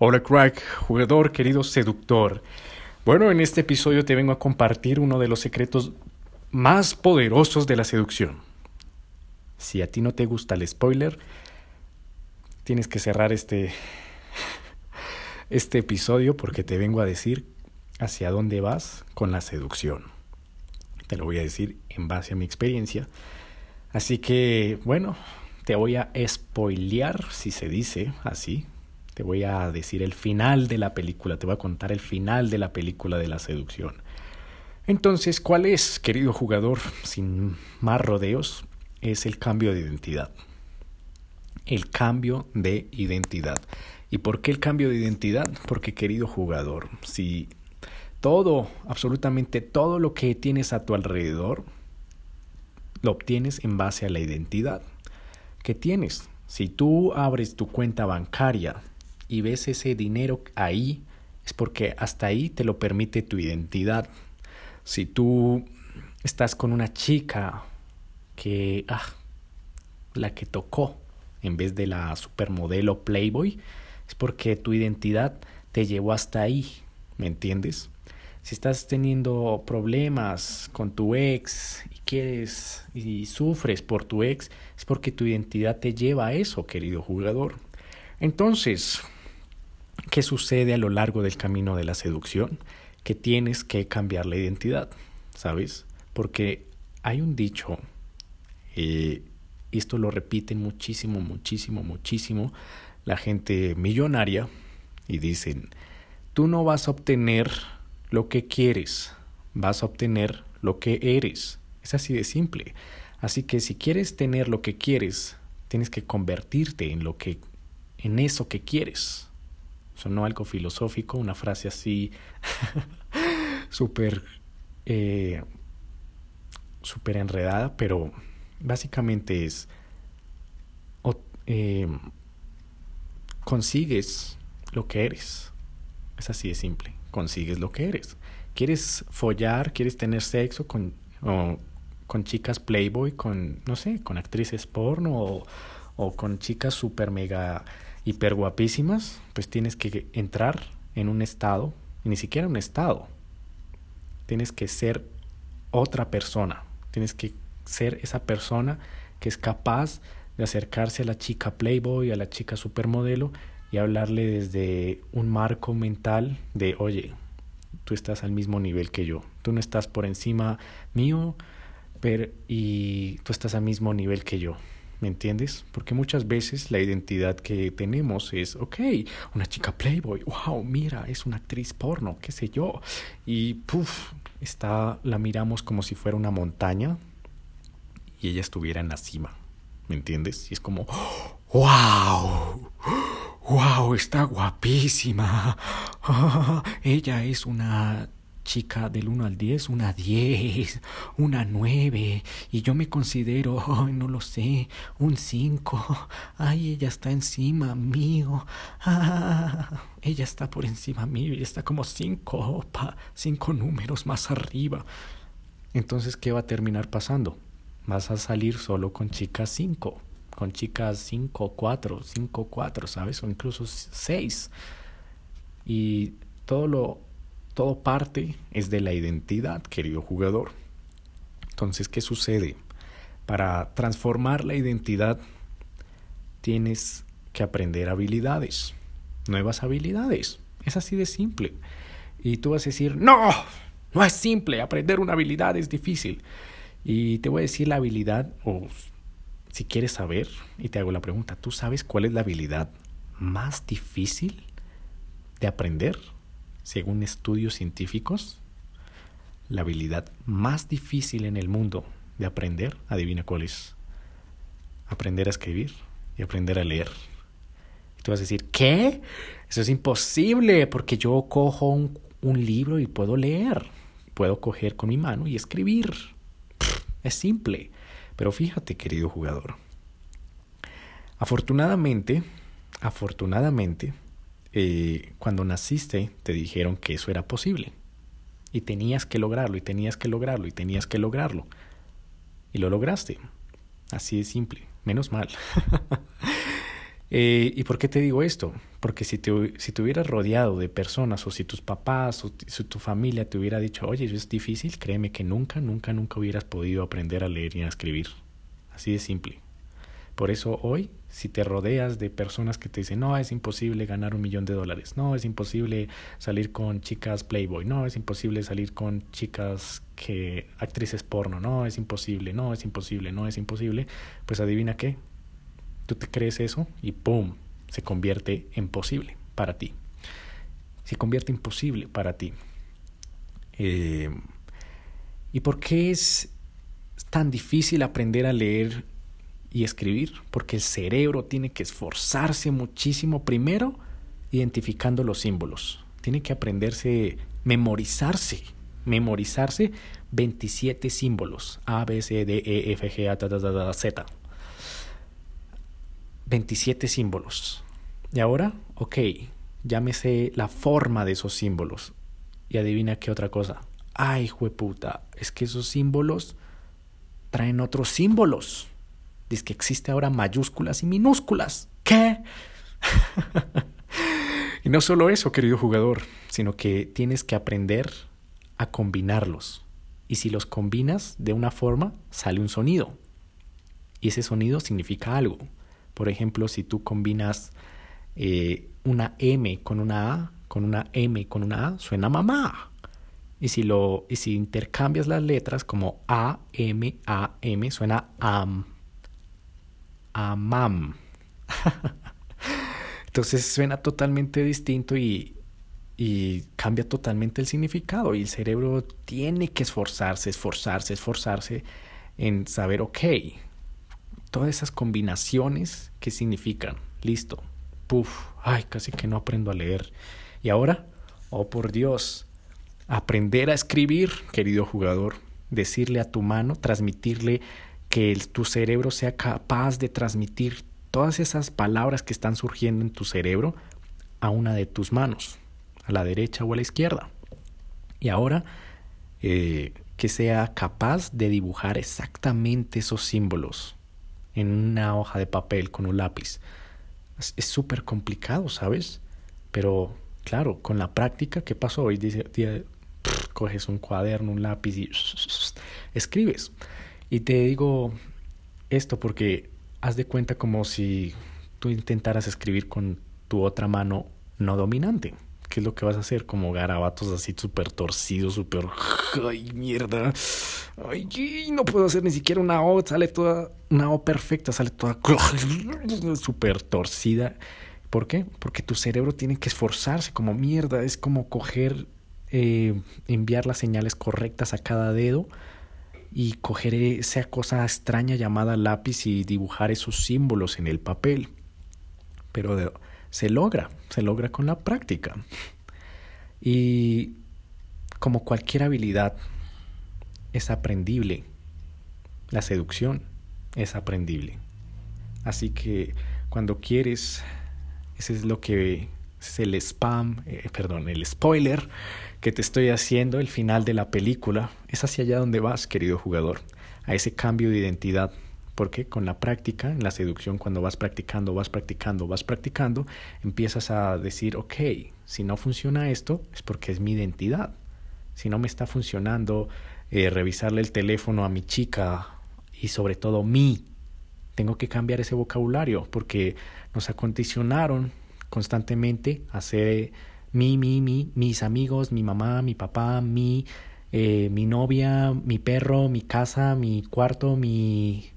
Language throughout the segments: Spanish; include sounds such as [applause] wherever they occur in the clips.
Hola crack, jugador, querido seductor. Bueno, en este episodio te vengo a compartir uno de los secretos más poderosos de la seducción. Si a ti no te gusta el spoiler, tienes que cerrar este, este episodio porque te vengo a decir hacia dónde vas con la seducción. Te lo voy a decir en base a mi experiencia. Así que, bueno, te voy a spoilear, si se dice así. Te voy a decir el final de la película, te voy a contar el final de la película de la seducción. Entonces, ¿cuál es, querido jugador, sin más rodeos? Es el cambio de identidad. El cambio de identidad. ¿Y por qué el cambio de identidad? Porque, querido jugador, si todo, absolutamente todo lo que tienes a tu alrededor, lo obtienes en base a la identidad que tienes. Si tú abres tu cuenta bancaria y ves ese dinero ahí, es porque hasta ahí te lo permite tu identidad. Si tú estás con una chica que, ah, la que tocó en vez de la supermodelo Playboy, es porque tu identidad te llevó hasta ahí, ¿me entiendes? Si estás teniendo problemas con tu ex y quieres y sufres por tu ex, es porque tu identidad te lleva a eso, querido jugador. Entonces, ¿qué sucede a lo largo del camino de la seducción? Que tienes que cambiar la identidad, ¿sabes? Porque hay un dicho, eh, esto lo repiten muchísimo, muchísimo, muchísimo la gente millonaria y dicen, tú no vas a obtener lo que quieres, vas a obtener lo que eres. Es así de simple. Así que si quieres tener lo que quieres, tienes que convertirte en lo que en eso que quieres. Sonó algo filosófico, una frase así [laughs] súper eh, súper enredada, pero básicamente es eh, consigues lo que eres. Es así de simple consigues lo que eres. ¿Quieres follar? ¿Quieres tener sexo con, con chicas playboy? Con, no sé, con actrices porno o, o con chicas super mega hiper guapísimas? Pues tienes que entrar en un estado, ni siquiera un estado. Tienes que ser otra persona. Tienes que ser esa persona que es capaz de acercarse a la chica playboy, a la chica supermodelo y hablarle desde un marco mental de, oye, tú estás al mismo nivel que yo, tú no estás por encima mío pero, y tú estás al mismo nivel que yo. ¿Me entiendes? Porque muchas veces la identidad que tenemos es, ok, una chica playboy, wow, mira, es una actriz porno, qué sé yo. Y puff, está, la miramos como si fuera una montaña y ella estuviera en la cima. ¿Me entiendes? Y es como, wow ¡Wow! Está guapísima. [laughs] ella es una chica del 1 al 10, una 10, una 9, y yo me considero, no lo sé, un 5. Ay, ella está encima mío. Ah, ella está por encima mío y está como 5, cinco números más arriba. Entonces, ¿qué va a terminar pasando? Vas a salir solo con chicas 5 con chicas 5, 4, 5, 4, ¿sabes? O incluso 6. Y todo lo todo parte es de la identidad, querido jugador. Entonces, ¿qué sucede? Para transformar la identidad tienes que aprender habilidades, nuevas habilidades. Es así de simple. Y tú vas a decir, no, no es simple, aprender una habilidad es difícil. Y te voy a decir la habilidad o si quieres saber, y te hago la pregunta, ¿tú sabes cuál es la habilidad más difícil de aprender según estudios científicos? La habilidad más difícil en el mundo de aprender, adivina cuál es. Aprender a escribir y aprender a leer. Y tú vas a decir, ¿qué? Eso es imposible porque yo cojo un, un libro y puedo leer. Puedo coger con mi mano y escribir. es simple. Pero fíjate, querido jugador, afortunadamente, afortunadamente, eh, cuando naciste te dijeron que eso era posible. Y tenías que lograrlo, y tenías que lograrlo, y tenías que lograrlo. Y lo lograste. Así de simple. Menos mal. [laughs] Eh, ¿Y por qué te digo esto? Porque si te, si te hubieras rodeado de personas o si tus papás o si tu familia te hubiera dicho, oye, eso es difícil, créeme que nunca, nunca, nunca hubieras podido aprender a leer y a escribir. Así de simple. Por eso hoy, si te rodeas de personas que te dicen, no, es imposible ganar un millón de dólares, no, es imposible salir con chicas Playboy, no, es imposible salir con chicas que actrices porno, no, es imposible, no, es imposible, no, es imposible, pues adivina qué, tú te crees eso y ¡pum! se convierte en posible para ti. Se convierte imposible para ti. Eh, ¿Y por qué es tan difícil aprender a leer y escribir, porque el cerebro tiene que esforzarse muchísimo primero identificando los símbolos. Tiene que aprenderse, memorizarse, memorizarse 27 símbolos. A, B, C, D, E, F, G, A, T, T, T, Z. 27 símbolos. Y ahora, ok, llámese la forma de esos símbolos. Y adivina qué otra cosa. Ay, jueputa, es que esos símbolos traen otros símbolos. Dice que existe ahora mayúsculas y minúsculas. ¿Qué? [laughs] y no solo eso, querido jugador, sino que tienes que aprender a combinarlos. Y si los combinas de una forma, sale un sonido. Y ese sonido significa algo. Por ejemplo, si tú combinas eh, una M con una A, con una M con una A, suena mamá. Y si, lo, y si intercambias las letras como A, M, A, M, suena AM amam. Entonces suena totalmente distinto y, y cambia totalmente el significado y el cerebro tiene que esforzarse, esforzarse, esforzarse en saber, ok, todas esas combinaciones, ¿qué significan? Listo. Puf, ay, casi que no aprendo a leer. Y ahora, oh por Dios, aprender a escribir, querido jugador, decirle a tu mano, transmitirle que tu cerebro sea capaz de transmitir todas esas palabras que están surgiendo en tu cerebro a una de tus manos, a la derecha o a la izquierda. Y ahora eh, que sea capaz de dibujar exactamente esos símbolos en una hoja de papel con un lápiz. Es súper complicado, ¿sabes? Pero claro, con la práctica, ¿qué pasó? Hoy dice, coges un cuaderno, un lápiz y [laughs] escribes. Y te digo esto porque haz de cuenta como si tú intentaras escribir con tu otra mano no dominante. ¿Qué es lo que vas a hacer? Como garabatos así súper torcidos, súper... ¡Ay, mierda! ¡Ay, no puedo hacer ni siquiera una O! Sale toda... Una O perfecta, sale toda... [laughs] súper torcida. ¿Por qué? Porque tu cerebro tiene que esforzarse como mierda. Es como coger... Eh, enviar las señales correctas a cada dedo y coger esa cosa extraña llamada lápiz y dibujar esos símbolos en el papel. Pero se logra, se logra con la práctica. Y como cualquier habilidad, es aprendible. La seducción es aprendible. Así que cuando quieres, ese es lo que es el spam, eh, perdón, el spoiler que te estoy haciendo, el final de la película, es hacia allá donde vas, querido jugador, a ese cambio de identidad. Porque con la práctica, en la seducción, cuando vas practicando, vas practicando, vas practicando, empiezas a decir, ok, si no funciona esto, es porque es mi identidad. Si no me está funcionando eh, revisarle el teléfono a mi chica y sobre todo mí, tengo que cambiar ese vocabulario porque nos acondicionaron constantemente a hacer mi, mi, mi, mis amigos, mi mamá, mi papá, mi, eh, mi novia, mi perro, mi casa, mi cuarto, mi,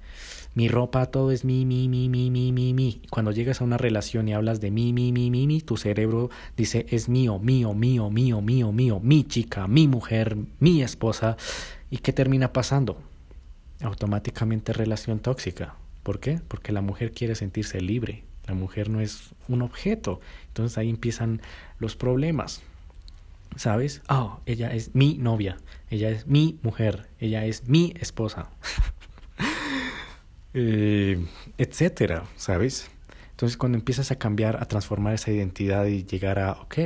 mi ropa, todo es mi, mi, mi, mi, mi, mi, mi. Cuando llegas a una relación y hablas de mi, mi, mi, mi, mi, tu cerebro dice es mío, mío, mío, mío, mío, mío, mi chica, mi mujer, mi esposa. ¿Y qué termina pasando? Automáticamente relación tóxica. ¿Por qué? Porque la mujer quiere sentirse libre, la mujer no es un objeto. Entonces ahí empiezan los problemas. ¿Sabes? Oh, ella es mi novia, ella es mi mujer, ella es mi esposa. [laughs] eh, etcétera, ¿sabes? Entonces cuando empiezas a cambiar, a transformar esa identidad y llegar a, ok,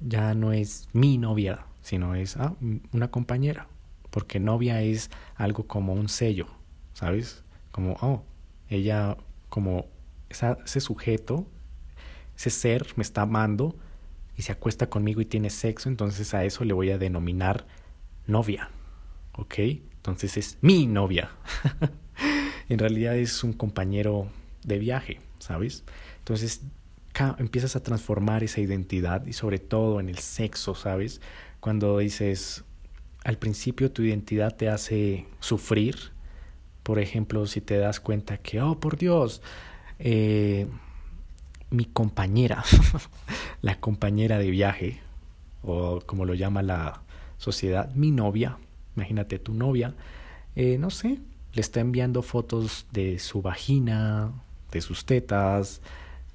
ya no es mi novia, sino es ah, una compañera. Porque novia es algo como un sello, ¿sabes? Como, oh, ella como ese sujeto, ese ser me está amando y se acuesta conmigo y tiene sexo, entonces a eso le voy a denominar novia. ¿Ok? Entonces es mi novia. [laughs] en realidad es un compañero de viaje, ¿sabes? Entonces empiezas a transformar esa identidad y sobre todo en el sexo, ¿sabes? Cuando dices, al principio tu identidad te hace sufrir, por ejemplo, si te das cuenta que, oh, por Dios, eh, mi compañera, [laughs] la compañera de viaje, o como lo llama la sociedad, mi novia, imagínate tu novia, eh, no sé, le está enviando fotos de su vagina, de sus tetas,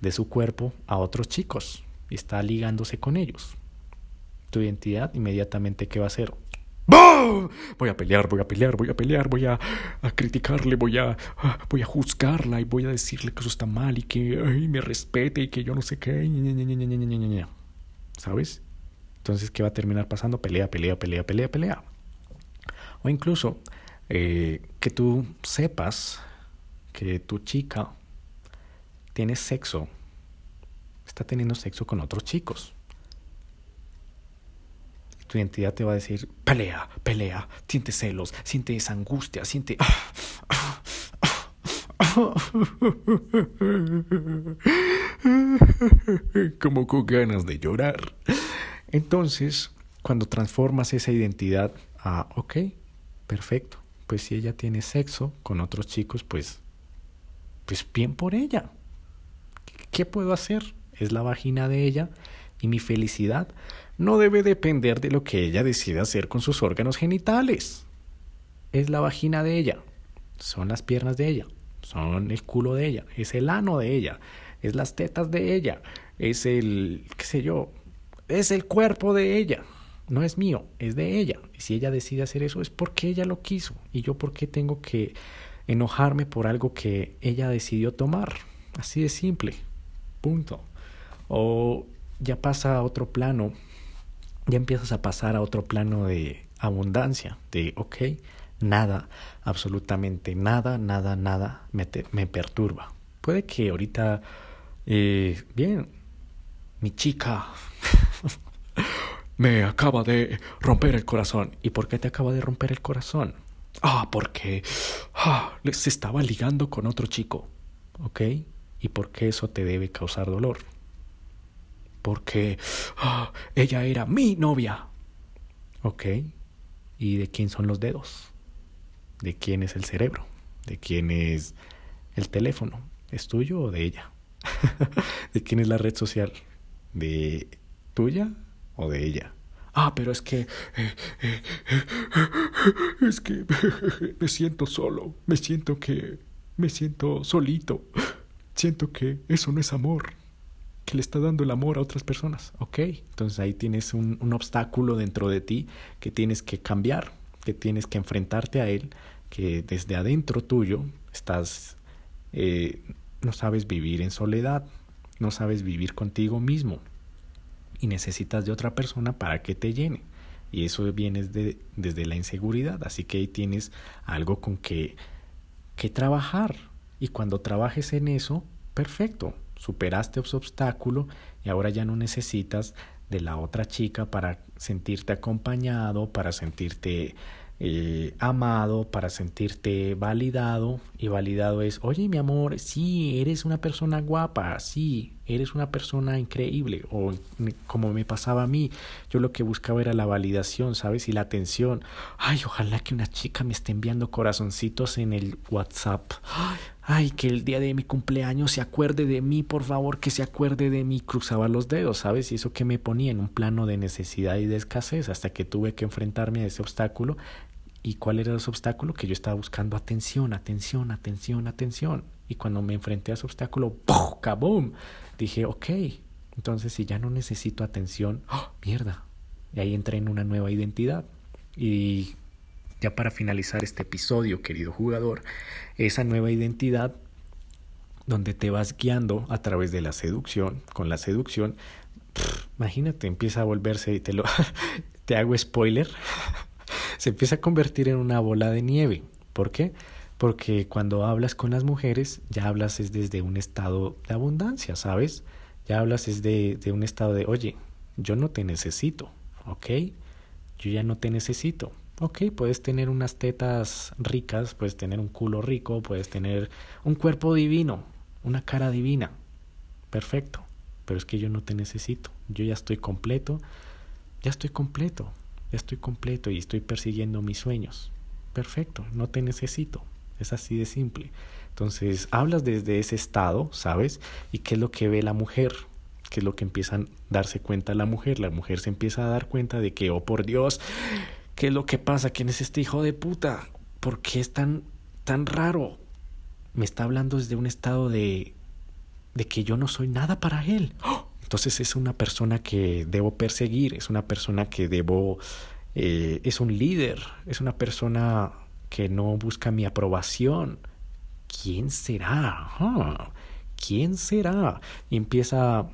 de su cuerpo a otros chicos y está ligándose con ellos. Tu identidad inmediatamente qué va a hacer? Voy a pelear, voy a pelear, voy a pelear, voy a, criticarle, voy a, voy a juzgarla y voy a decirle que eso está mal y que me respete y que yo no sé qué. ¿Sabes? Entonces, ¿qué va a terminar pasando? Pelea, pelea, pelea, pelea, pelea. O incluso eh, que tú sepas que tu chica tiene sexo, está teniendo sexo con otros chicos tu identidad te va a decir, pelea, pelea, siente celos, siente esa angustia, siente... [laughs] Como con ganas de llorar. Entonces, cuando transformas esa identidad a, ok, perfecto, pues si ella tiene sexo con otros chicos, pues, pues bien por ella. ¿Qué puedo hacer? Es la vagina de ella y mi felicidad no debe depender de lo que ella decida hacer con sus órganos genitales. Es la vagina de ella, son las piernas de ella, son el culo de ella, es el ano de ella, es las tetas de ella, es el, qué sé yo, es el cuerpo de ella. No es mío, es de ella. Y si ella decide hacer eso es porque ella lo quiso. Y yo por qué tengo que enojarme por algo que ella decidió tomar. Así de simple. Punto. O ya pasa a otro plano ya empiezas a pasar a otro plano de abundancia, de, ok, nada, absolutamente nada, nada, nada me, me perturba. Puede que ahorita, eh, bien, mi chica [laughs] me acaba de romper el corazón. ¿Y por qué te acaba de romper el corazón? Ah, porque ah, se estaba ligando con otro chico, ¿ok? ¿Y por qué eso te debe causar dolor? Porque ah, ella era mi novia. Ok, ¿y de quién son los dedos? ¿De quién es el cerebro? ¿De quién es el teléfono? ¿Es tuyo o de ella? [laughs] ¿De quién es la red social? ¿De tuya o de ella? Ah, pero es que... Eh, eh, es que [laughs] me siento solo, me siento que... me siento solito, siento que eso no es amor que le está dando el amor a otras personas. Ok, entonces ahí tienes un, un, obstáculo dentro de ti que tienes que cambiar, que tienes que enfrentarte a él, que desde adentro tuyo estás, eh, no sabes vivir en soledad, no sabes vivir contigo mismo y necesitas de otra persona para que te llene. Y eso viene de, desde la inseguridad, así que ahí tienes algo con que, que trabajar. Y cuando trabajes en eso, perfecto, superaste ese obstáculo y ahora ya no necesitas de la otra chica para sentirte acompañado, para sentirte eh, amado, para sentirte validado. Y validado es, oye mi amor, sí, eres una persona guapa, sí, eres una persona increíble. O como me pasaba a mí, yo lo que buscaba era la validación, ¿sabes? Y la atención. Ay, ojalá que una chica me esté enviando corazoncitos en el WhatsApp. Ay, que el día de mi cumpleaños se acuerde de mí, por favor, que se acuerde de mí. Cruzaba los dedos, ¿sabes? Y eso que me ponía en un plano de necesidad y de escasez hasta que tuve que enfrentarme a ese obstáculo. ¿Y cuál era ese obstáculo? Que yo estaba buscando atención, atención, atención, atención. Y cuando me enfrenté a ese obstáculo, ¡pum! ¡Cabum! Dije, ok, entonces si ya no necesito atención, ¡oh, mierda! Y ahí entré en una nueva identidad. Y ya para finalizar este episodio, querido jugador, esa nueva identidad donde te vas guiando a través de la seducción, con la seducción, imagínate, empieza a volverse, y te lo [laughs] te hago spoiler, [laughs] se empieza a convertir en una bola de nieve. ¿Por qué? Porque cuando hablas con las mujeres, ya hablas es desde un estado de abundancia, ¿sabes? Ya hablas es de, de un estado de, oye, yo no te necesito, ¿ok? Yo ya no te necesito. Ok, puedes tener unas tetas ricas, puedes tener un culo rico, puedes tener un cuerpo divino, una cara divina. Perfecto. Pero es que yo no te necesito. Yo ya estoy completo. Ya estoy completo. Ya estoy completo y estoy persiguiendo mis sueños. Perfecto. No te necesito. Es así de simple. Entonces, hablas desde ese estado, ¿sabes? ¿Y qué es lo que ve la mujer? ¿Qué es lo que empieza a darse cuenta la mujer? La mujer se empieza a dar cuenta de que, oh por Dios, ¿qué es lo que pasa? ¿Quién es este hijo de puta? ¿Por qué es tan, tan raro? Me está hablando desde un estado de, de que yo no soy nada para él. Entonces es una persona que debo perseguir, es una persona que debo, eh, es un líder, es una persona que no busca mi aprobación. ¿Quién será? ¿Quién será? Y empieza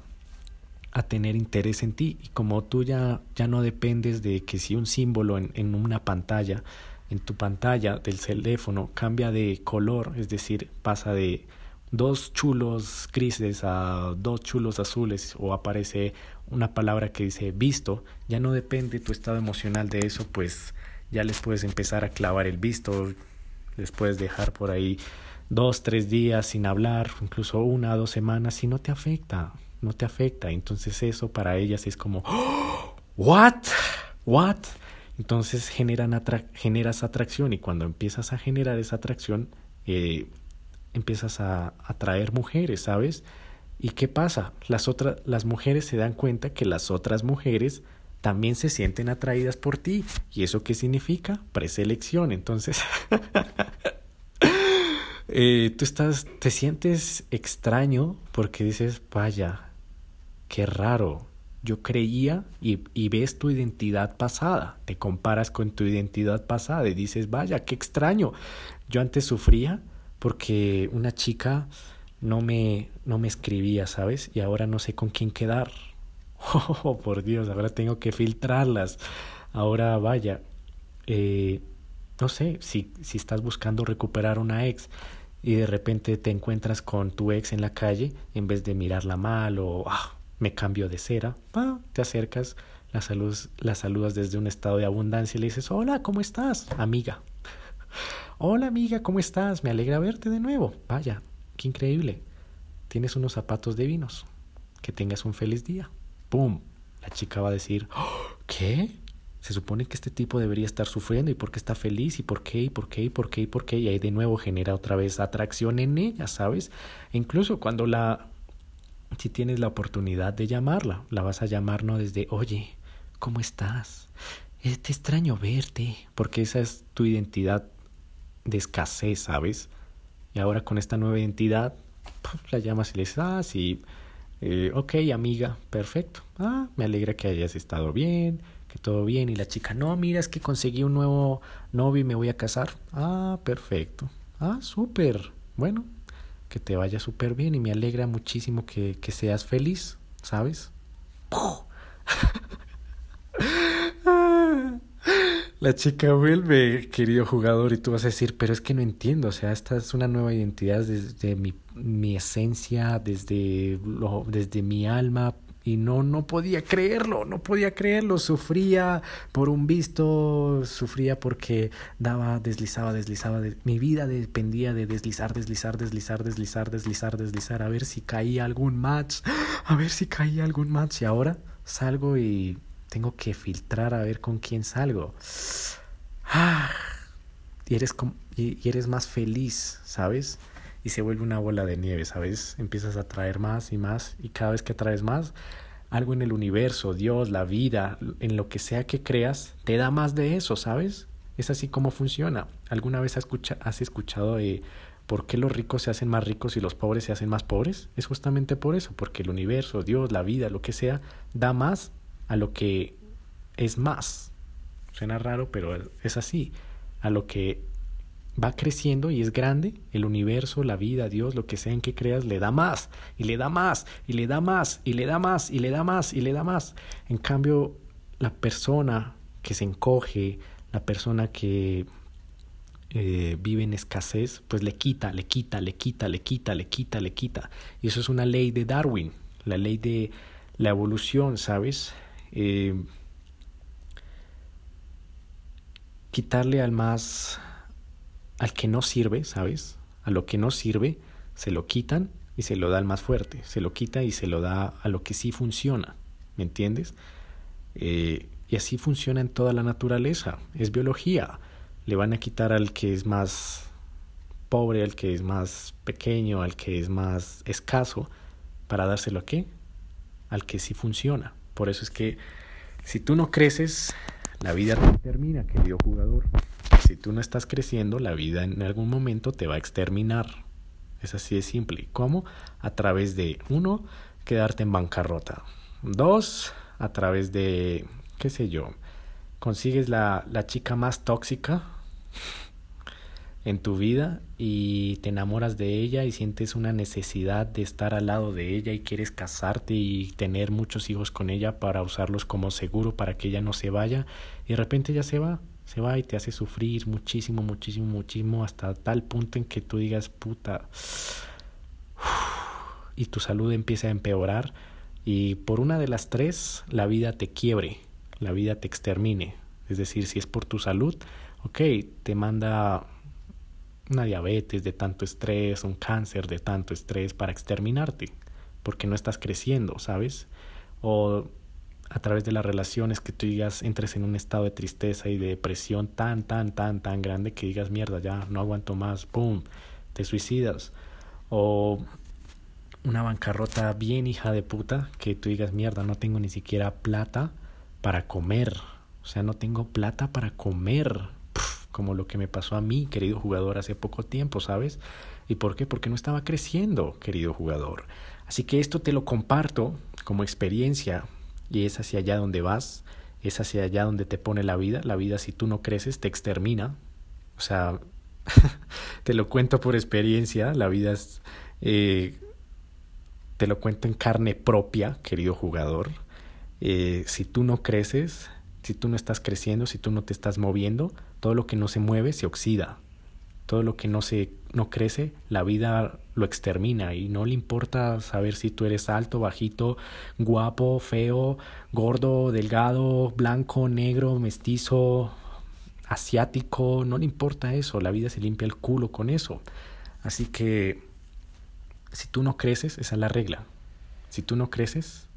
a tener interés en ti. Y como tú ya, ya no dependes de que si un símbolo en, en una pantalla, en tu pantalla del teléfono cambia de color, es decir, pasa de dos chulos grises a dos chulos azules o aparece una palabra que dice visto, ya no depende tu estado emocional de eso, pues ya les puedes empezar a clavar el visto, les puedes dejar por ahí dos, tres días sin hablar, incluso una, dos semanas y no te afecta, no te afecta. Entonces eso para ellas es como, ¿what? ¿what? Entonces generan atra generas atracción y cuando empiezas a generar esa atracción, eh, empiezas a atraer mujeres, ¿sabes? ¿Y qué pasa? Las, otras, las mujeres se dan cuenta que las otras mujeres también se sienten atraídas por ti. ¿Y eso qué significa? Preselección. Entonces, [laughs] eh, tú estás, te sientes extraño porque dices, vaya, qué raro. Yo creía y, y ves tu identidad pasada, te comparas con tu identidad pasada y dices, vaya, qué extraño. Yo antes sufría porque una chica no me, no me escribía, ¿sabes? Y ahora no sé con quién quedar [laughs] Oh, por Dios, ahora tengo que filtrarlas. Ahora vaya, eh, no sé, si, si estás buscando recuperar una ex y de repente te encuentras con tu ex en la calle, en vez de mirarla mal o ah, me cambio de cera, te acercas, la, la saludas desde un estado de abundancia y le dices, hola, ¿cómo estás, amiga? [laughs] Hola, amiga, ¿cómo estás? Me alegra verte de nuevo. Vaya, qué increíble. Tienes unos zapatos divinos. Que tengas un feliz día. ¡pum! La chica va a decir, [gasps] ¿qué? Se supone que este tipo debería estar sufriendo y por qué está feliz y por qué y por qué y por qué y por qué y ahí de nuevo genera otra vez atracción en ella, ¿sabes? E incluso cuando la si tienes la oportunidad de llamarla, la vas a llamar no desde, "Oye, ¿cómo estás? Es extraño verte", porque esa es tu identidad de escasez, ¿sabes? Y ahora con esta nueva identidad, la llamas y le dices, "Ah, sí, eh, ok, amiga, perfecto. Ah, me alegra que hayas estado bien, que todo bien. Y la chica, no, mira, es que conseguí un nuevo novio y me voy a casar. Ah, perfecto. Ah, súper. Bueno, que te vaya súper bien y me alegra muchísimo que, que seas feliz, ¿sabes? [laughs] La chica vuelve, querido jugador, y tú vas a decir, pero es que no entiendo, o sea, esta es una nueva identidad desde mi, mi esencia, desde, desde mi alma, y no, no podía creerlo, no podía creerlo, sufría por un visto, sufría porque daba, deslizaba, deslizaba, mi vida dependía de deslizar, deslizar, deslizar, deslizar, deslizar, deslizar, a ver si caía algún match, a ver si caía algún match, y ahora salgo y tengo que filtrar a ver con quién salgo. Ah, y, eres y, eres más feliz, ¿sabes? Y se vuelve una bola de nieve, ¿sabes? Empiezas a atraer más y más y cada vez que atraes más, algo en el universo, Dios, la vida, en lo que sea que creas, te da más de eso, ¿sabes? Es así como funciona. ¿Alguna vez has escuchado de por qué los ricos se hacen más ricos y los pobres se hacen más pobres? Es justamente por eso, porque el universo, Dios, la vida, lo que sea, da más a lo que es más. Suena raro, pero es así. A lo que va creciendo y es grande, el universo, la vida, Dios, lo que sea en que creas, le da más, y le da más, y le da más, y le da más, y le da más, y le da más. En cambio, la persona que se encoge, la persona que eh, vive en escasez, pues le quita, le quita, le quita, le quita, le quita, le quita. Y eso es una ley de Darwin, la ley de la evolución, ¿sabes? Eh, quitarle al más, al que no sirve, ¿sabes? A lo que no sirve, se lo quitan y se lo da al más fuerte. Se lo quita y se lo da a lo que sí funciona. ¿Me entiendes? Eh, y así funciona en toda la naturaleza. Es biología. Le van a quitar al que es más pobre, al que es más pequeño, al que es más escaso, para dárselo a qué? Al que sí funciona. Por eso es que si tú no creces, la vida te termina, querido jugador. Si tú no estás creciendo, la vida en algún momento te va a exterminar. Es así de simple. ¿Cómo? A través de, uno, quedarte en bancarrota. Dos, a través de, qué sé yo, consigues la, la chica más tóxica en tu vida y te enamoras de ella y sientes una necesidad de estar al lado de ella y quieres casarte y tener muchos hijos con ella para usarlos como seguro para que ella no se vaya y de repente ya se va, se va y te hace sufrir muchísimo, muchísimo, muchísimo hasta tal punto en que tú digas puta [sighs] y tu salud empieza a empeorar y por una de las tres la vida te quiebre, la vida te extermine. Es decir, si es por tu salud, ok, te manda una diabetes de tanto estrés, un cáncer de tanto estrés para exterminarte, porque no estás creciendo, ¿sabes? O a través de las relaciones que tú digas, entres en un estado de tristeza y de depresión tan, tan, tan, tan grande que digas, mierda, ya no aguanto más, ¡pum!, te suicidas. O una bancarrota bien hija de puta, que tú digas, mierda, no tengo ni siquiera plata para comer. O sea, no tengo plata para comer como lo que me pasó a mí, querido jugador, hace poco tiempo, ¿sabes? ¿Y por qué? Porque no estaba creciendo, querido jugador. Así que esto te lo comparto como experiencia y es hacia allá donde vas, es hacia allá donde te pone la vida. La vida si tú no creces te extermina. O sea, [laughs] te lo cuento por experiencia, la vida es... Eh, te lo cuento en carne propia, querido jugador. Eh, si tú no creces, si tú no estás creciendo, si tú no te estás moviendo, todo lo que no se mueve se oxida. Todo lo que no se no crece, la vida lo extermina y no le importa saber si tú eres alto, bajito, guapo, feo, gordo, delgado, blanco, negro, mestizo, asiático, no le importa eso, la vida se limpia el culo con eso. Así que si tú no creces, esa es la regla. Si tú no creces,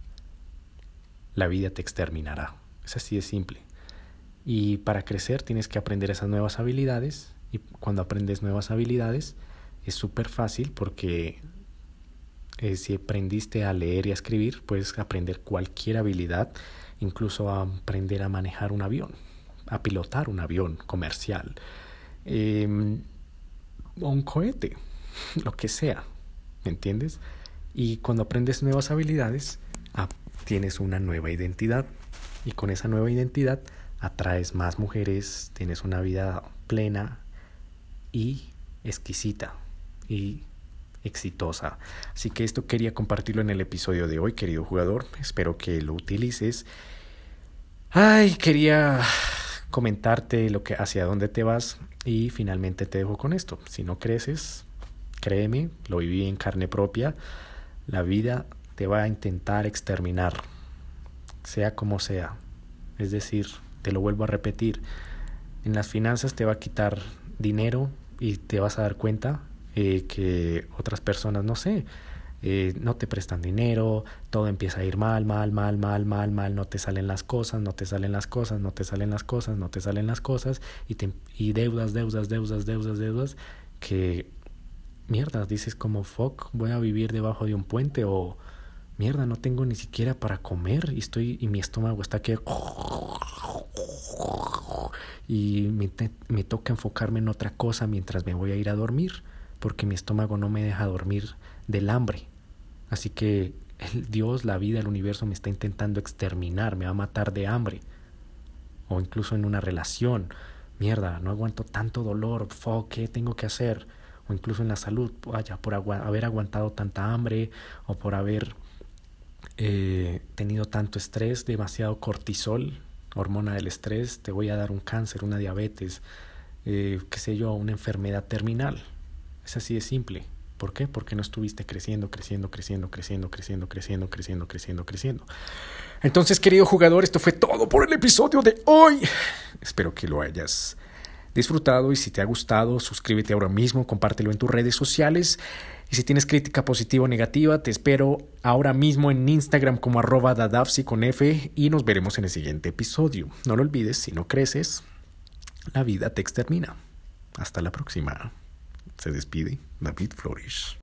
la vida te exterminará. Es así de simple. Y para crecer tienes que aprender esas nuevas habilidades y cuando aprendes nuevas habilidades es súper fácil porque eh, si aprendiste a leer y a escribir puedes aprender cualquier habilidad, incluso aprender a manejar un avión, a pilotar un avión comercial em, o un cohete, [laughs] lo que sea, ¿me entiendes? Y cuando aprendes nuevas habilidades, ah, tienes una nueva identidad y con esa nueva identidad atraes más mujeres, tienes una vida plena y exquisita y exitosa. Así que esto quería compartirlo en el episodio de hoy, querido jugador. Espero que lo utilices. Ay, quería comentarte lo que hacia dónde te vas y finalmente te dejo con esto. Si no creces, créeme, lo viví en carne propia. La vida te va a intentar exterminar, sea como sea. Es decir, te lo vuelvo a repetir, en las finanzas te va a quitar dinero y te vas a dar cuenta eh, que otras personas, no sé, eh, no te prestan dinero, todo empieza a ir mal, mal, mal, mal, mal, mal, no te salen las cosas, no te salen las cosas, no te salen las cosas, no te salen las cosas, y, te, y deudas, deudas, deudas, deudas, deudas, que mierda, dices como fuck, voy a vivir debajo de un puente o mierda, no tengo ni siquiera para comer y estoy y mi estómago está que y me, me, toca enfocarme en otra cosa mientras me voy a ir a dormir porque mi estómago no me deja dormir del hambre. Así que el Dios, la vida, el universo me está intentando exterminar, me va a matar de hambre. O incluso en una relación, mierda, no aguanto tanto dolor, fuck, ¿qué tengo que hacer? O incluso en la salud, vaya, por haber aguantado tanta hambre o por haber eh, tenido tanto estrés, demasiado cortisol, hormona del estrés, te voy a dar un cáncer, una diabetes, eh, qué sé yo, una enfermedad terminal. Es así de simple. ¿Por qué? Porque no estuviste creciendo, creciendo, creciendo, creciendo, creciendo, creciendo, creciendo, creciendo, creciendo. Entonces, querido jugador, esto fue todo por el episodio de hoy. Espero que lo hayas disfrutado y si te ha gustado, suscríbete ahora mismo, compártelo en tus redes sociales. Y si tienes crítica positiva o negativa, te espero ahora mismo en Instagram como arroba dadafsi con F y nos veremos en el siguiente episodio. No lo olvides, si no creces, la vida te extermina. Hasta la próxima. Se despide David Flores.